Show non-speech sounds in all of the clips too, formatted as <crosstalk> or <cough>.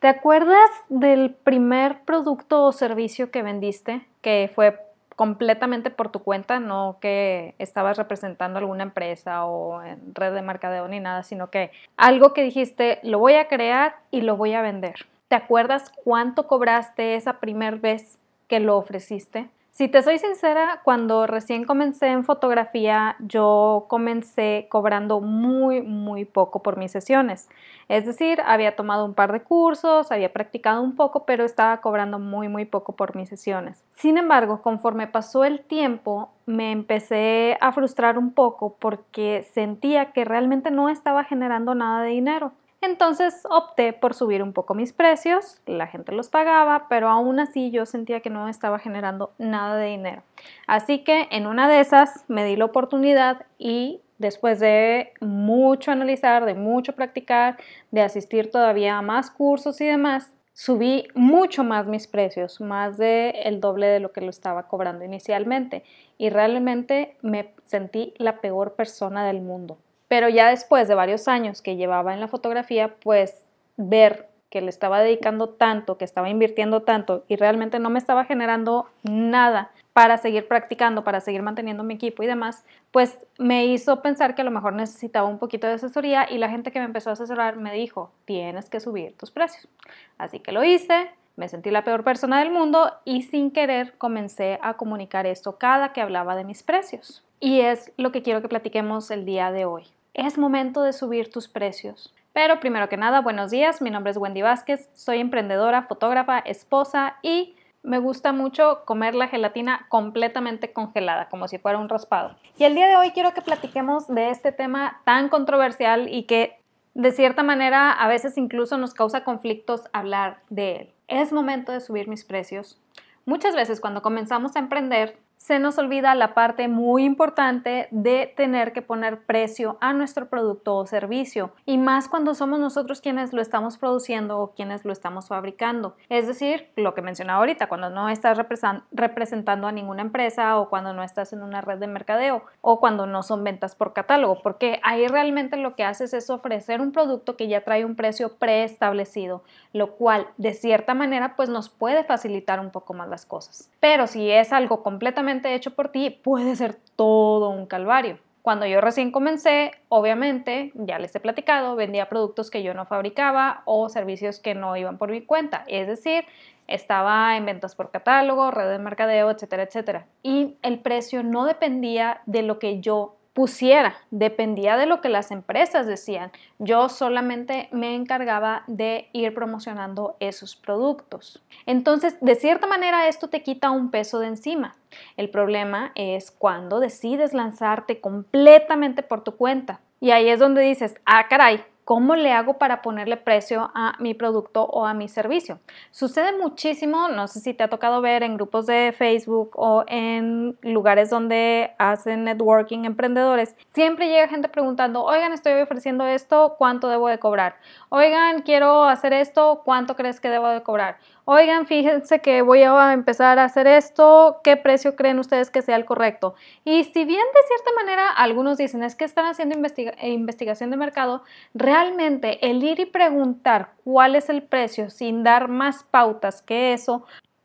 ¿Te acuerdas del primer producto o servicio que vendiste que fue completamente por tu cuenta, no que estabas representando alguna empresa o en red de mercadeo ni nada, sino que algo que dijiste, lo voy a crear y lo voy a vender. ¿Te acuerdas cuánto cobraste esa primera vez que lo ofreciste? Si te soy sincera, cuando recién comencé en fotografía, yo comencé cobrando muy, muy poco por mis sesiones. Es decir, había tomado un par de cursos, había practicado un poco, pero estaba cobrando muy, muy poco por mis sesiones. Sin embargo, conforme pasó el tiempo, me empecé a frustrar un poco porque sentía que realmente no estaba generando nada de dinero. Entonces opté por subir un poco mis precios, la gente los pagaba, pero aún así yo sentía que no estaba generando nada de dinero. Así que en una de esas me di la oportunidad y después de mucho analizar, de mucho practicar, de asistir todavía a más cursos y demás, subí mucho más mis precios, más del el doble de lo que lo estaba cobrando inicialmente y realmente me sentí la peor persona del mundo. Pero ya después de varios años que llevaba en la fotografía, pues ver que le estaba dedicando tanto, que estaba invirtiendo tanto y realmente no me estaba generando nada para seguir practicando, para seguir manteniendo mi equipo y demás, pues me hizo pensar que a lo mejor necesitaba un poquito de asesoría y la gente que me empezó a asesorar me dijo, tienes que subir tus precios. Así que lo hice, me sentí la peor persona del mundo y sin querer comencé a comunicar esto cada que hablaba de mis precios. Y es lo que quiero que platiquemos el día de hoy es momento de subir tus precios. Pero primero que nada, buenos días, mi nombre es Wendy Vázquez, soy emprendedora, fotógrafa, esposa y me gusta mucho comer la gelatina completamente congelada, como si fuera un raspado. Y el día de hoy quiero que platiquemos de este tema tan controversial y que de cierta manera a veces incluso nos causa conflictos hablar de él. Es momento de subir mis precios. Muchas veces cuando comenzamos a emprender se nos olvida la parte muy importante de tener que poner precio a nuestro producto o servicio y más cuando somos nosotros quienes lo estamos produciendo o quienes lo estamos fabricando. Es decir, lo que mencionaba ahorita, cuando no estás representando a ninguna empresa o cuando no estás en una red de mercadeo o cuando no son ventas por catálogo, porque ahí realmente lo que haces es ofrecer un producto que ya trae un precio preestablecido, lo cual de cierta manera pues nos puede facilitar un poco más las cosas. Pero si es algo completamente hecho por ti puede ser todo un calvario. Cuando yo recién comencé, obviamente, ya les he platicado, vendía productos que yo no fabricaba o servicios que no iban por mi cuenta. Es decir, estaba en ventas por catálogo, red de mercadeo, etcétera, etcétera. Y el precio no dependía de lo que yo pusiera, dependía de lo que las empresas decían. Yo solamente me encargaba de ir promocionando esos productos. Entonces, de cierta manera, esto te quita un peso de encima. El problema es cuando decides lanzarte completamente por tu cuenta. Y ahí es donde dices, ah, caray, ¿Cómo le hago para ponerle precio a mi producto o a mi servicio? Sucede muchísimo, no sé si te ha tocado ver en grupos de Facebook o en lugares donde hacen networking emprendedores. Siempre llega gente preguntando, oigan, estoy ofreciendo esto, ¿cuánto debo de cobrar? Oigan, quiero hacer esto, ¿cuánto crees que debo de cobrar? Oigan, fíjense que voy a empezar a hacer esto, ¿qué precio creen ustedes que sea el correcto? Y si bien de cierta manera algunos dicen es que están haciendo investigación de mercado, realmente el ir y preguntar cuál es el precio sin dar más pautas que eso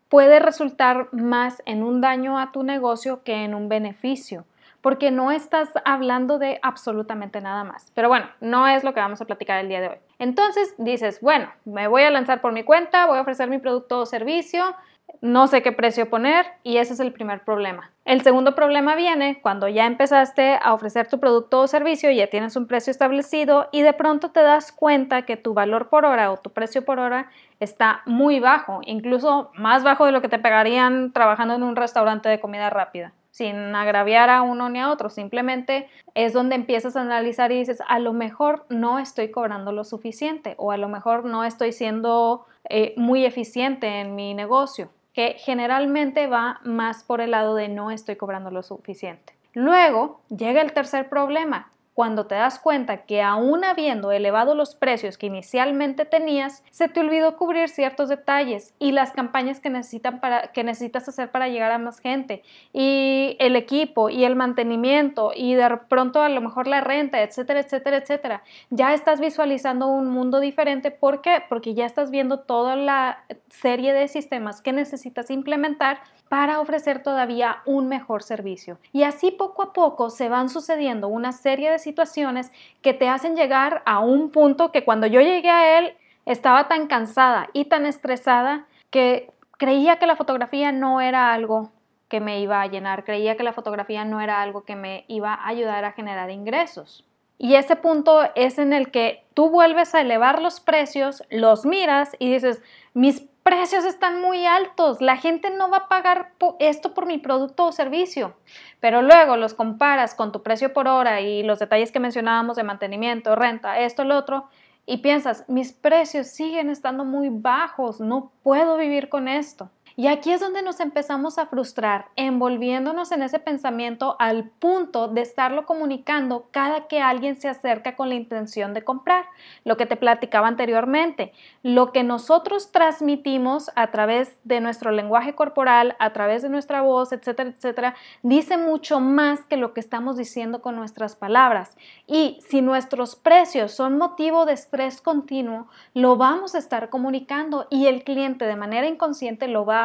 puede resultar más en un daño a tu negocio que en un beneficio porque no estás hablando de absolutamente nada más. Pero bueno, no es lo que vamos a platicar el día de hoy. Entonces dices, bueno, me voy a lanzar por mi cuenta, voy a ofrecer mi producto o servicio, no sé qué precio poner y ese es el primer problema. El segundo problema viene cuando ya empezaste a ofrecer tu producto o servicio, ya tienes un precio establecido y de pronto te das cuenta que tu valor por hora o tu precio por hora está muy bajo, incluso más bajo de lo que te pegarían trabajando en un restaurante de comida rápida sin agraviar a uno ni a otro, simplemente es donde empiezas a analizar y dices, a lo mejor no estoy cobrando lo suficiente o a lo mejor no estoy siendo eh, muy eficiente en mi negocio, que generalmente va más por el lado de no estoy cobrando lo suficiente. Luego llega el tercer problema, cuando te das cuenta que aún habiendo elevado los precios que inicialmente tenías, se te olvidó cubrir ciertos detalles y las campañas que, necesitan para, que necesitas hacer para llegar a más gente y el equipo y el mantenimiento y de pronto a lo mejor la renta, etcétera, etcétera, etcétera. Ya estás visualizando un mundo diferente. ¿Por qué? Porque ya estás viendo toda la serie de sistemas que necesitas implementar para ofrecer todavía un mejor servicio. Y así poco a poco se van sucediendo una serie de situaciones que te hacen llegar a un punto que cuando yo llegué a él estaba tan cansada y tan estresada que creía que la fotografía no era algo que me iba a llenar, creía que la fotografía no era algo que me iba a ayudar a generar ingresos. Y ese punto es en el que tú vuelves a elevar los precios, los miras y dices, mis precios están muy altos, la gente no va a pagar esto por mi producto o servicio, pero luego los comparas con tu precio por hora y los detalles que mencionábamos de mantenimiento, renta, esto, lo otro, y piensas, mis precios siguen estando muy bajos, no puedo vivir con esto. Y aquí es donde nos empezamos a frustrar, envolviéndonos en ese pensamiento al punto de estarlo comunicando cada que alguien se acerca con la intención de comprar. Lo que te platicaba anteriormente, lo que nosotros transmitimos a través de nuestro lenguaje corporal, a través de nuestra voz, etcétera, etcétera, dice mucho más que lo que estamos diciendo con nuestras palabras. Y si nuestros precios son motivo de estrés continuo, lo vamos a estar comunicando y el cliente de manera inconsciente lo va a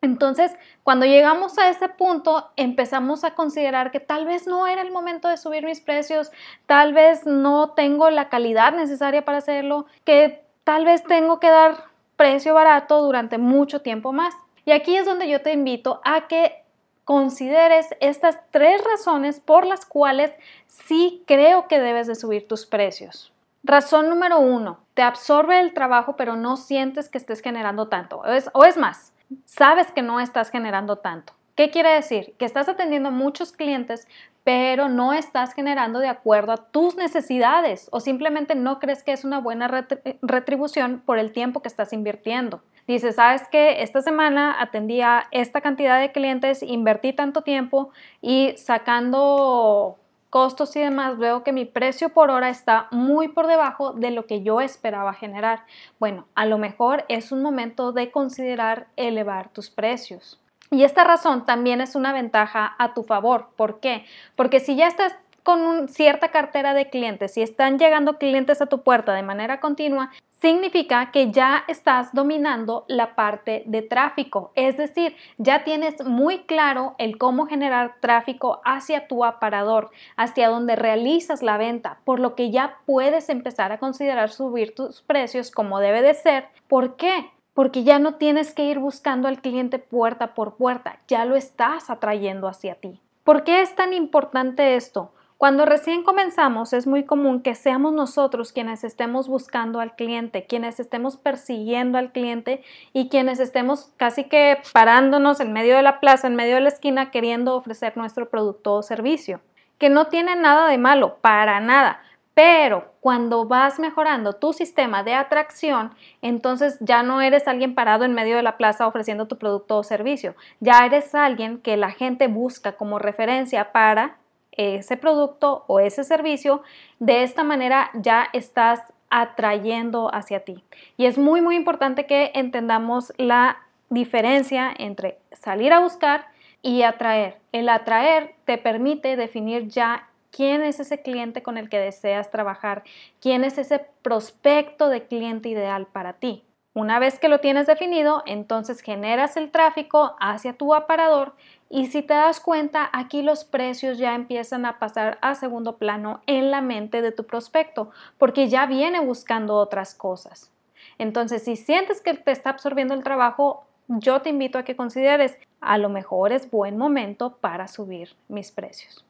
Entonces, cuando llegamos a ese punto, empezamos a considerar que tal vez no era el momento de subir mis precios, tal vez no tengo la calidad necesaria para hacerlo, que tal vez tengo que dar precio barato durante mucho tiempo más. Y aquí es donde yo te invito a que consideres estas tres razones por las cuales sí creo que debes de subir tus precios. Razón número uno, te absorbe el trabajo pero no sientes que estés generando tanto. o es más, sabes que no estás generando tanto. ¿Qué quiere decir? Que estás atendiendo a muchos clientes, pero no estás generando de acuerdo a tus necesidades o simplemente no crees que es una buena retribución por el tiempo que estás invirtiendo. Dices, sabes que esta semana atendí a esta cantidad de clientes, invertí tanto tiempo y sacando costos y demás, veo que mi precio por hora está muy por debajo de lo que yo esperaba generar. Bueno, a lo mejor es un momento de considerar elevar tus precios. Y esta razón también es una ventaja a tu favor. ¿Por qué? Porque si ya estás con cierta cartera de clientes, si están llegando clientes a tu puerta de manera continua, significa que ya estás dominando la parte de tráfico, es decir, ya tienes muy claro el cómo generar tráfico hacia tu aparador, hacia donde realizas la venta, por lo que ya puedes empezar a considerar subir tus precios como debe de ser. ¿Por qué? Porque ya no tienes que ir buscando al cliente puerta por puerta, ya lo estás atrayendo hacia ti. ¿Por qué es tan importante esto? Cuando recién comenzamos es muy común que seamos nosotros quienes estemos buscando al cliente, quienes estemos persiguiendo al cliente y quienes estemos casi que parándonos en medio de la plaza, en medio de la esquina, queriendo ofrecer nuestro producto o servicio. Que no tiene nada de malo, para nada. Pero cuando vas mejorando tu sistema de atracción, entonces ya no eres alguien parado en medio de la plaza ofreciendo tu producto o servicio. Ya eres alguien que la gente busca como referencia para ese producto o ese servicio, de esta manera ya estás atrayendo hacia ti. Y es muy, muy importante que entendamos la diferencia entre salir a buscar y atraer. El atraer te permite definir ya quién es ese cliente con el que deseas trabajar, quién es ese prospecto de cliente ideal para ti. Una vez que lo tienes definido, entonces generas el tráfico hacia tu aparador y si te das cuenta, aquí los precios ya empiezan a pasar a segundo plano en la mente de tu prospecto, porque ya viene buscando otras cosas. Entonces, si sientes que te está absorbiendo el trabajo, yo te invito a que consideres, a lo mejor es buen momento para subir mis precios.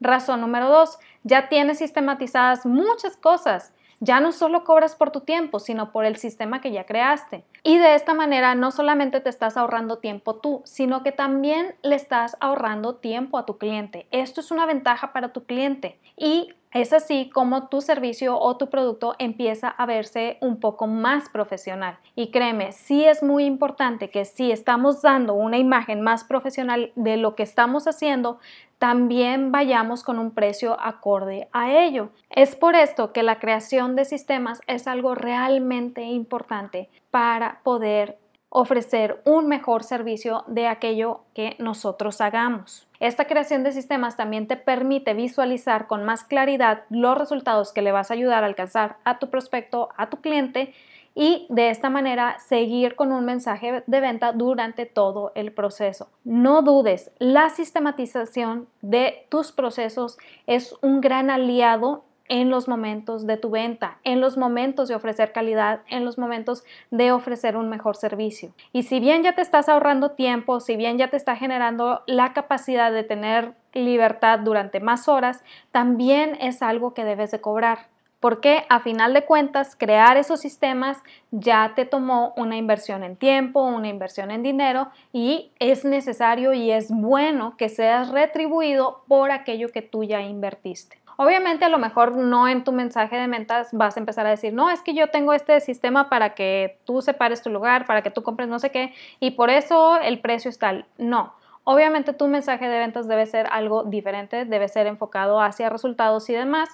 Razón número dos, ya tienes sistematizadas muchas cosas ya no solo cobras por tu tiempo, sino por el sistema que ya creaste. Y de esta manera no solamente te estás ahorrando tiempo tú, sino que también le estás ahorrando tiempo a tu cliente. Esto es una ventaja para tu cliente. Y es así como tu servicio o tu producto empieza a verse un poco más profesional. Y créeme, sí es muy importante que si estamos dando una imagen más profesional de lo que estamos haciendo, también vayamos con un precio acorde a ello. Es por esto que la creación de sistemas es algo realmente importante para poder ofrecer un mejor servicio de aquello que nosotros hagamos. Esta creación de sistemas también te permite visualizar con más claridad los resultados que le vas a ayudar a alcanzar a tu prospecto, a tu cliente y de esta manera seguir con un mensaje de venta durante todo el proceso. No dudes, la sistematización de tus procesos es un gran aliado en los momentos de tu venta, en los momentos de ofrecer calidad, en los momentos de ofrecer un mejor servicio. Y si bien ya te estás ahorrando tiempo, si bien ya te está generando la capacidad de tener libertad durante más horas, también es algo que debes de cobrar. Porque a final de cuentas, crear esos sistemas ya te tomó una inversión en tiempo, una inversión en dinero y es necesario y es bueno que seas retribuido por aquello que tú ya invertiste. Obviamente a lo mejor no en tu mensaje de ventas vas a empezar a decir, no, es que yo tengo este sistema para que tú separes tu lugar, para que tú compres no sé qué, y por eso el precio es tal. No. Obviamente tu mensaje de ventas debe ser algo diferente, debe ser enfocado hacia resultados y demás,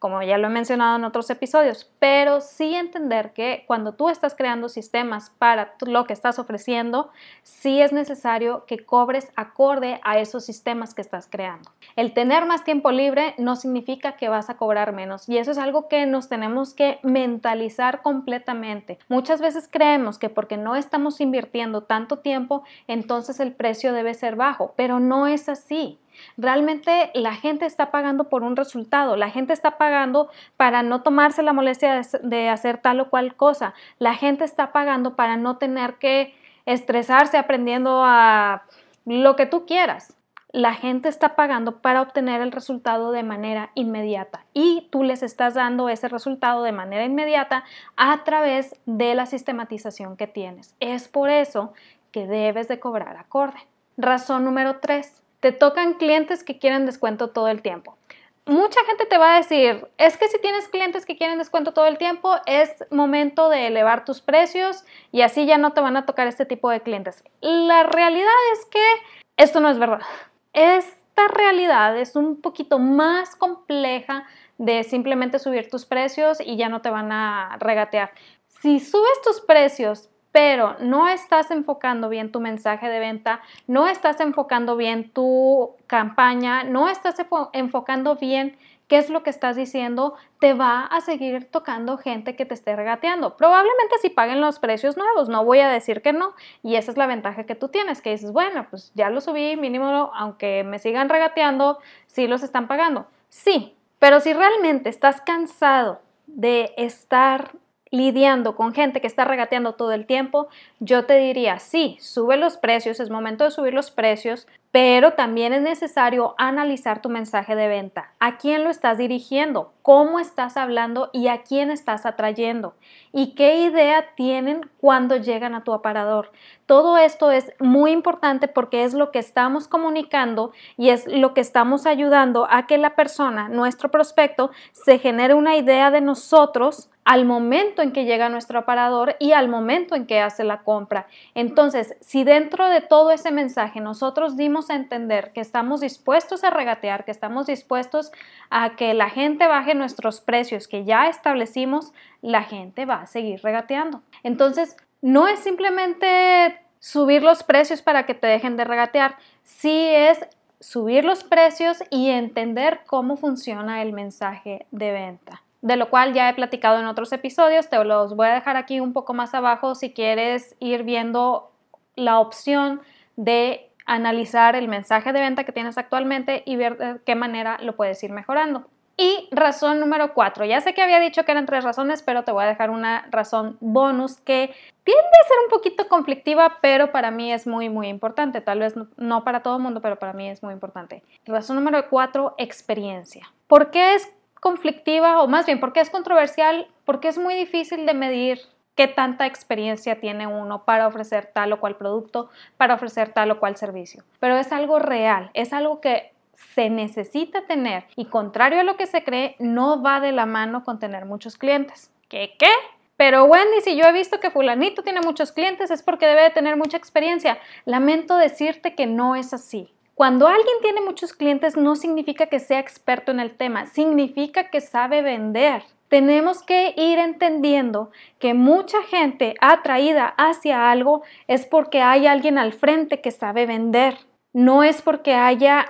como ya lo he mencionado en otros episodios, pero sí entender que cuando tú estás creando sistemas para lo que estás ofreciendo, sí es necesario que cobres acorde a esos sistemas que estás creando. El tener más tiempo libre no significa que vas a cobrar menos y eso es algo que nos tenemos que mentalizar completamente. Muchas veces creemos que porque no estamos invirtiendo tanto tiempo, entonces el precio debe ser bajo, pero no es así. Realmente la gente está pagando por un resultado, la gente está pagando para no tomarse la molestia de, hacer tal o cual cosa, la gente está pagando para no tener que estresarse aprendiendo a lo que tú quieras. La gente está pagando para obtener el resultado de manera inmediata y tú les estás dando ese resultado de manera inmediata a través de la sistematización que tienes. Es por eso que debes de cobrar acorde. Razón número 3 te tocan clientes que quieren descuento todo el tiempo. Mucha gente te va a decir, es que si tienes clientes que quieren descuento todo el tiempo, es momento de elevar tus precios y así ya no te van a tocar este tipo de clientes. La realidad es que esto no es verdad. Esta realidad es un poquito más compleja de simplemente subir tus precios y ya no te van a regatear. Si subes tus precios pero no estás enfocando bien tu mensaje de venta, no estás enfocando bien tu campaña, no estás enfocando bien qué es lo que estás diciendo, te va a seguir tocando gente que te esté regateando. Probablemente si paguen los precios nuevos, no voy a decir que no. Y esa es la ventaja que tú tienes, que dices, bueno, pues ya lo subí, mínimo, aunque me sigan regateando, sí los están pagando. Sí, pero si realmente estás cansado de estar lidiando con gente que está regateando todo el tiempo, yo te diría, sí, sube los precios, es momento de subir los precios, pero también es necesario analizar tu mensaje de venta. ¿A quién lo estás dirigiendo? ¿Cómo estás hablando y a quién estás atrayendo? ¿Y qué idea tienen cuando llegan a tu aparador? Todo esto es muy importante porque es lo que estamos comunicando y es lo que estamos ayudando a que la persona, nuestro prospecto, se genere una idea de nosotros al momento en que llega nuestro aparador y al momento en que hace la compra. Entonces, si dentro de todo ese mensaje nosotros dimos a entender que estamos dispuestos a regatear, que estamos dispuestos a que la gente baje nuestros precios que ya establecimos, la gente va a seguir regateando. Entonces, no es simplemente subir los precios para que te dejen de regatear, sí es subir los precios y entender cómo funciona el mensaje de venta de lo cual ya he platicado en otros episodios, te los voy a dejar aquí un poco más abajo si quieres ir viendo la opción de analizar el mensaje de venta que tienes actualmente y ver de qué manera lo puedes ir mejorando. Y razón número cuatro, ya sé que había dicho que eran tres razones, pero te voy a dejar una razón bonus que tiende a ser un poquito conflictiva, pero para mí es muy, muy importante. Tal vez no para todo el mundo, pero para mí es muy importante. Razón número cuatro, experiencia. ¿Por qué es conflictiva o más bien porque es controversial, porque es muy difícil de medir qué tanta experiencia tiene uno para ofrecer tal o cual producto, para ofrecer tal o cual servicio. Pero es algo real, es algo que se necesita tener y contrario a lo que se cree, no va de la mano con tener muchos clientes. ¿Qué qué? Pero Wendy, si yo he visto que fulanito tiene muchos clientes es porque debe de tener mucha experiencia. Lamento decirte que no es así. Cuando alguien tiene muchos clientes no significa que sea experto en el tema, significa que sabe vender. Tenemos que ir entendiendo que mucha gente atraída hacia algo es porque hay alguien al frente que sabe vender. No es porque haya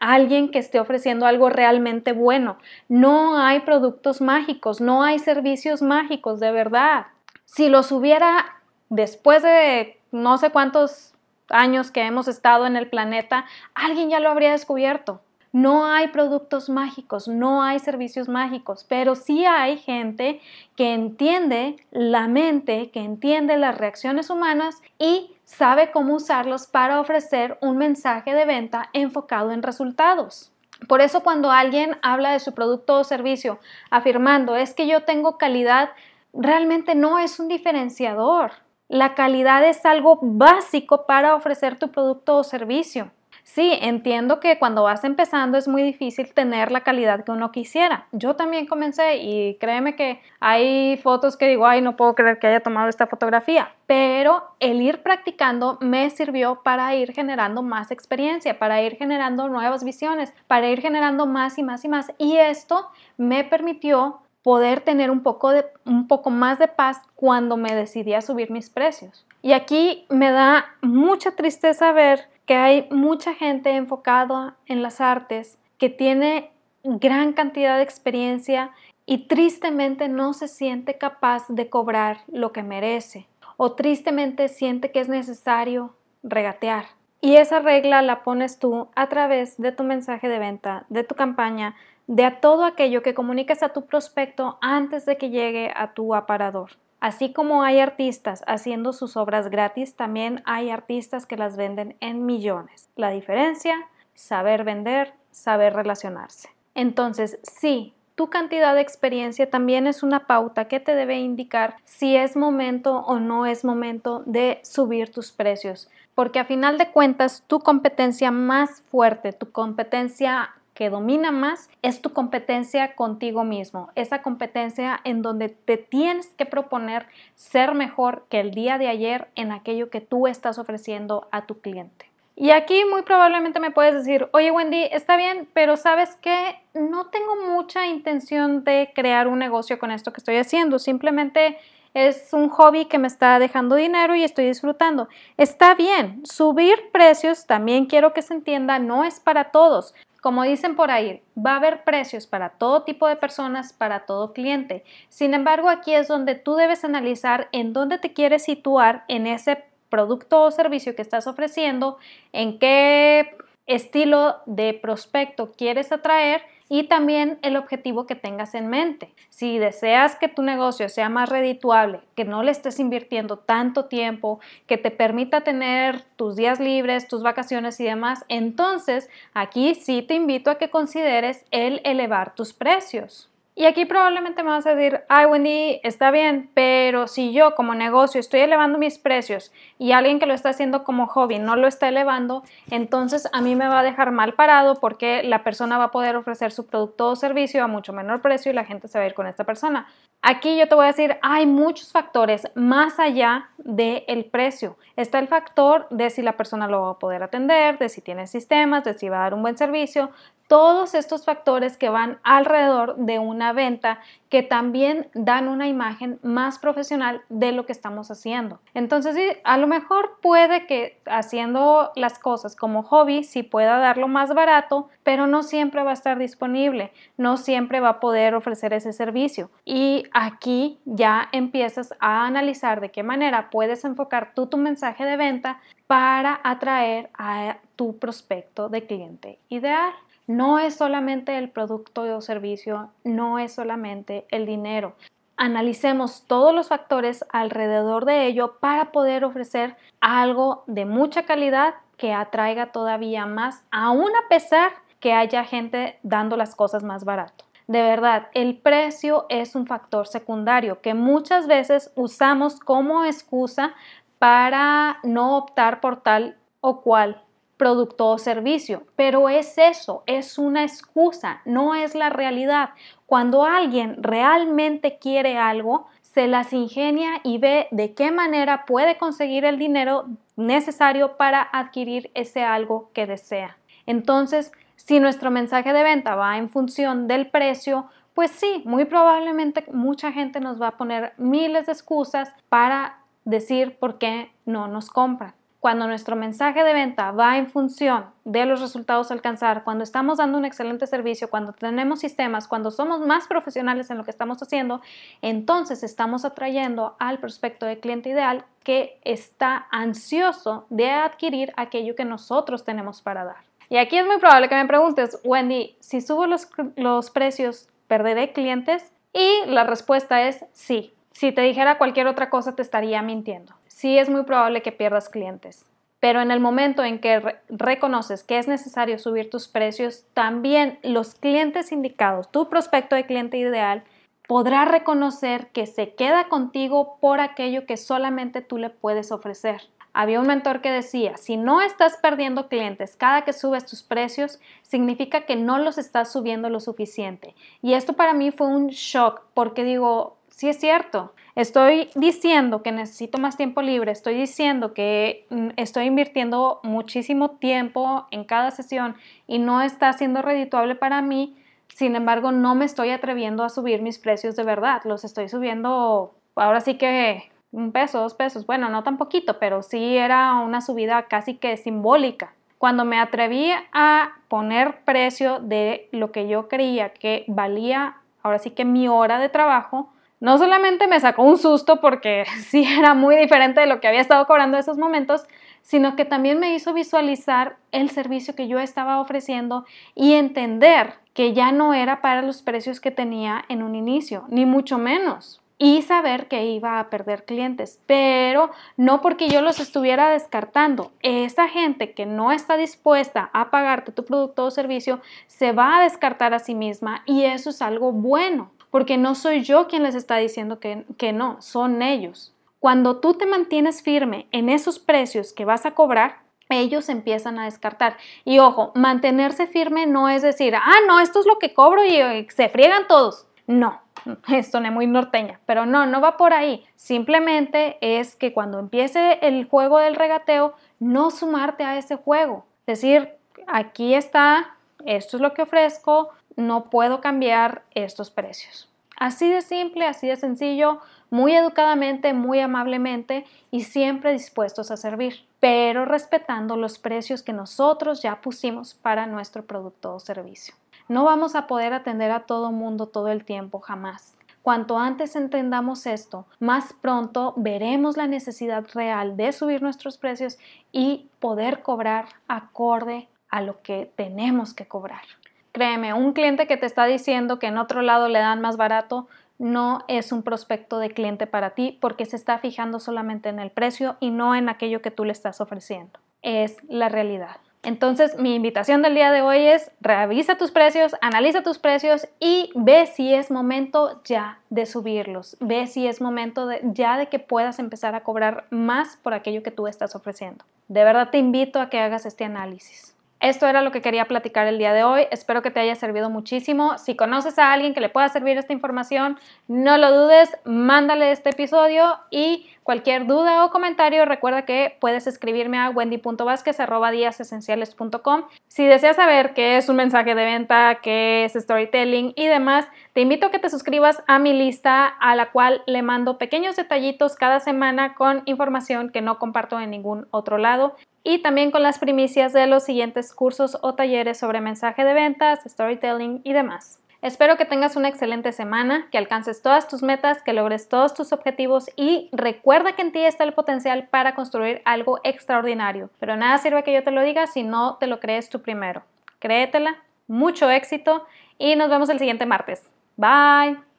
alguien que esté ofreciendo algo realmente bueno. No hay productos mágicos, no hay servicios mágicos, de verdad. Si los hubiera después de no sé cuántos años que hemos estado en el planeta, alguien ya lo habría descubierto. No hay productos mágicos, no hay servicios mágicos, pero sí hay gente que entiende la mente, que entiende las reacciones humanas y sabe cómo usarlos para ofrecer un mensaje de venta enfocado en resultados. Por eso cuando alguien habla de su producto o servicio afirmando es que yo tengo calidad, realmente no es un diferenciador. La calidad es algo básico para ofrecer tu producto o servicio. Sí, entiendo que cuando vas empezando es muy difícil tener la calidad que uno quisiera. Yo también comencé y créeme que hay fotos que digo, ay, no puedo creer que haya tomado esta fotografía, pero el ir practicando me sirvió para ir generando más experiencia, para ir generando nuevas visiones, para ir generando más y más y más. Y esto me permitió poder tener un poco, de, un poco más de paz cuando me decidí a subir mis precios. Y aquí me da mucha tristeza ver que hay mucha gente enfocada en las artes que tiene gran cantidad de experiencia y tristemente no se siente capaz de cobrar lo que merece o tristemente siente que es necesario regatear. Y esa regla la pones tú a través de tu mensaje de venta, de tu campaña, de a todo aquello que comuniques a tu prospecto antes de que llegue a tu aparador. Así como hay artistas haciendo sus obras gratis, también hay artistas que las venden en millones. La diferencia, saber vender, saber relacionarse. Entonces, sí, tu cantidad de experiencia también es una pauta que te debe indicar si es momento o no es momento de subir tus precios. Porque a final de cuentas, tu competencia más fuerte, tu competencia que domina más es tu competencia contigo mismo, esa competencia en donde te tienes que proponer ser mejor que el día de ayer en aquello que tú estás ofreciendo a tu cliente. Y aquí muy probablemente me puedes decir, oye Wendy, está bien, pero sabes que no tengo mucha intención de crear un negocio con esto que estoy haciendo, simplemente es un hobby que me está dejando dinero y estoy disfrutando. Está bien, subir precios también quiero que se entienda, no es para todos. Como dicen por ahí, va a haber precios para todo tipo de personas, para todo cliente. Sin embargo, aquí es donde tú debes analizar en dónde te quieres situar en ese producto o servicio que estás ofreciendo, en qué estilo de prospecto quieres atraer y también el objetivo que tengas en mente. Si deseas que tu negocio sea más redituable, que no le estés invirtiendo tanto tiempo, que te permita tener tus días libres, tus vacaciones y demás, entonces aquí sí te invito a que consideres el elevar tus precios. Y aquí probablemente me vas a decir, ay Wendy, está bien, pero si yo como negocio estoy elevando mis precios y alguien que lo está haciendo como hobby no lo está elevando, entonces a mí me va a dejar mal parado porque la persona va a poder ofrecer su producto o servicio a mucho menor precio y la gente se va a ir con esta persona. Aquí yo te voy a decir, hay muchos factores más allá del precio. Está el factor de si la persona lo va a poder atender, de si tiene sistemas, de si va a dar un buen servicio, todos estos factores que van alrededor de una venta que también dan una imagen más profesional de lo que estamos haciendo. Entonces, a lo mejor puede que haciendo las cosas como hobby sí pueda darlo más barato, pero no siempre va a estar disponible, no siempre va a poder ofrecer ese servicio. Y aquí ya empiezas a analizar de qué manera puedes enfocar tú tu mensaje de venta para atraer a tu prospecto de cliente ideal. No es solamente el producto o servicio, no es solamente el dinero. Analicemos todos los factores alrededor de ello para poder ofrecer algo de mucha calidad que atraiga todavía más, aún a pesar que haya gente dando las cosas más barato. De verdad, el precio es un factor secundario que muchas veces usamos como excusa para no optar por tal o cual producto o servicio, pero es eso, es una excusa, no es la realidad. Cuando alguien realmente quiere algo, se las ingenia y ve de qué manera puede conseguir el dinero necesario para adquirir ese algo que desea. Entonces, si nuestro mensaje de venta va en función del precio, pues sí, muy probablemente mucha gente nos va a poner miles de excusas para decir por qué no nos compran. Cuando nuestro mensaje de venta va en función de los resultados a alcanzar, cuando estamos dando un excelente servicio, cuando tenemos sistemas, cuando somos más profesionales en lo que estamos haciendo, entonces estamos atrayendo al prospecto de cliente ideal que está ansioso de adquirir aquello que nosotros tenemos para dar. Y aquí es muy probable que me preguntes, Wendy, si subo los, los precios, ¿perderé clientes? Y la respuesta es sí. Si te dijera cualquier otra cosa, te estaría mintiendo sí es muy probable que pierdas clientes. Pero en el momento en que reconoces que es necesario subir tus precios, también los clientes indicados, tu prospecto de cliente ideal, podrá reconocer que se queda contigo por aquello que solamente tú le puedes ofrecer. Había un mentor que decía, si no estás perdiendo clientes cada que subes tus precios, significa que no los estás subiendo lo suficiente. Y esto para mí fue un shock porque digo, sí es cierto, Estoy diciendo que necesito más tiempo libre, estoy diciendo que mm, estoy invirtiendo muchísimo tiempo en cada sesión y no está siendo redituable para mí, sin embargo no me estoy atreviendo a subir mis precios de verdad, los estoy subiendo ahora sí que un peso, dos pesos, bueno, no tan poquito, pero sí era una subida casi que simbólica. Cuando me atreví a poner precio de lo que yo creía que valía, ahora sí que mi hora de trabajo, no solamente me sacó un susto porque <laughs> sí era muy diferente de lo que había estado cobrando en esos momentos, sino que también me hizo visualizar el servicio que yo estaba ofreciendo y entender que ya no era para los precios que tenía en un inicio, ni mucho menos. Y saber que iba a perder clientes, pero no porque yo los estuviera descartando. Esa gente que no está dispuesta a pagarte tu producto o servicio se va a descartar a sí misma y eso es algo bueno porque no soy yo quien les está diciendo que, que no, son ellos. Cuando tú te mantienes firme en esos precios que vas a cobrar, ellos empiezan a descartar. Y ojo, mantenerse firme no es decir, ah, no, esto es lo que cobro y eh, se friegan todos. No, <laughs> esto no es muy norteña, pero no, no va por ahí. Simplemente es que cuando empiece el juego del regateo, no sumarte a ese juego. Decir, aquí está, esto es lo que ofrezco, no puedo cambiar estos precios. Así de simple, así de sencillo, muy educadamente, muy amablemente y siempre dispuestos a servir, pero respetando los precios que nosotros ya pusimos para nuestro producto o servicio. No vamos a poder atender a todo mundo todo el tiempo, jamás. Cuanto antes entendamos esto, más pronto veremos la necesidad real de subir nuestros precios y poder cobrar acorde a lo que tenemos que cobrar. Créeme, un cliente que te está diciendo que en otro lado le dan más barato no es un prospecto de cliente para ti porque se está fijando solamente en el precio y no en aquello que tú le estás ofreciendo. Es la realidad. Entonces, mi invitación del día de hoy es revisa tus precios, analiza tus precios y ve si es momento ya de subirlos. Ve si es momento ya de que puedas empezar a cobrar más por aquello que tú estás ofreciendo. De verdad te invito a que hagas este análisis. Esto era lo que quería platicar el día de hoy. Espero que te haya servido muchísimo. Si conoces a alguien que le pueda servir esta información, no lo dudes, mándale este episodio y cualquier duda o comentario, recuerda que puedes escribirme a wendy.vasquez.com. Si deseas saber qué es un mensaje de venta, qué es storytelling y demás, te invito a que te suscribas a mi lista a la cual le mando pequeños detallitos cada semana con información que no comparto en ningún otro lado y también con las primicias de los siguientes cursos o talleres sobre mensaje de ventas, storytelling y demás. Espero que tengas una excelente semana, que alcances todas tus metas, que logres todos tus objetivos y recuerda que en ti está el potencial para construir algo extraordinario. Pero nada sirve que yo te lo diga si no te lo crees tú primero. Créetela, mucho éxito y nos vemos el siguiente martes. Bye.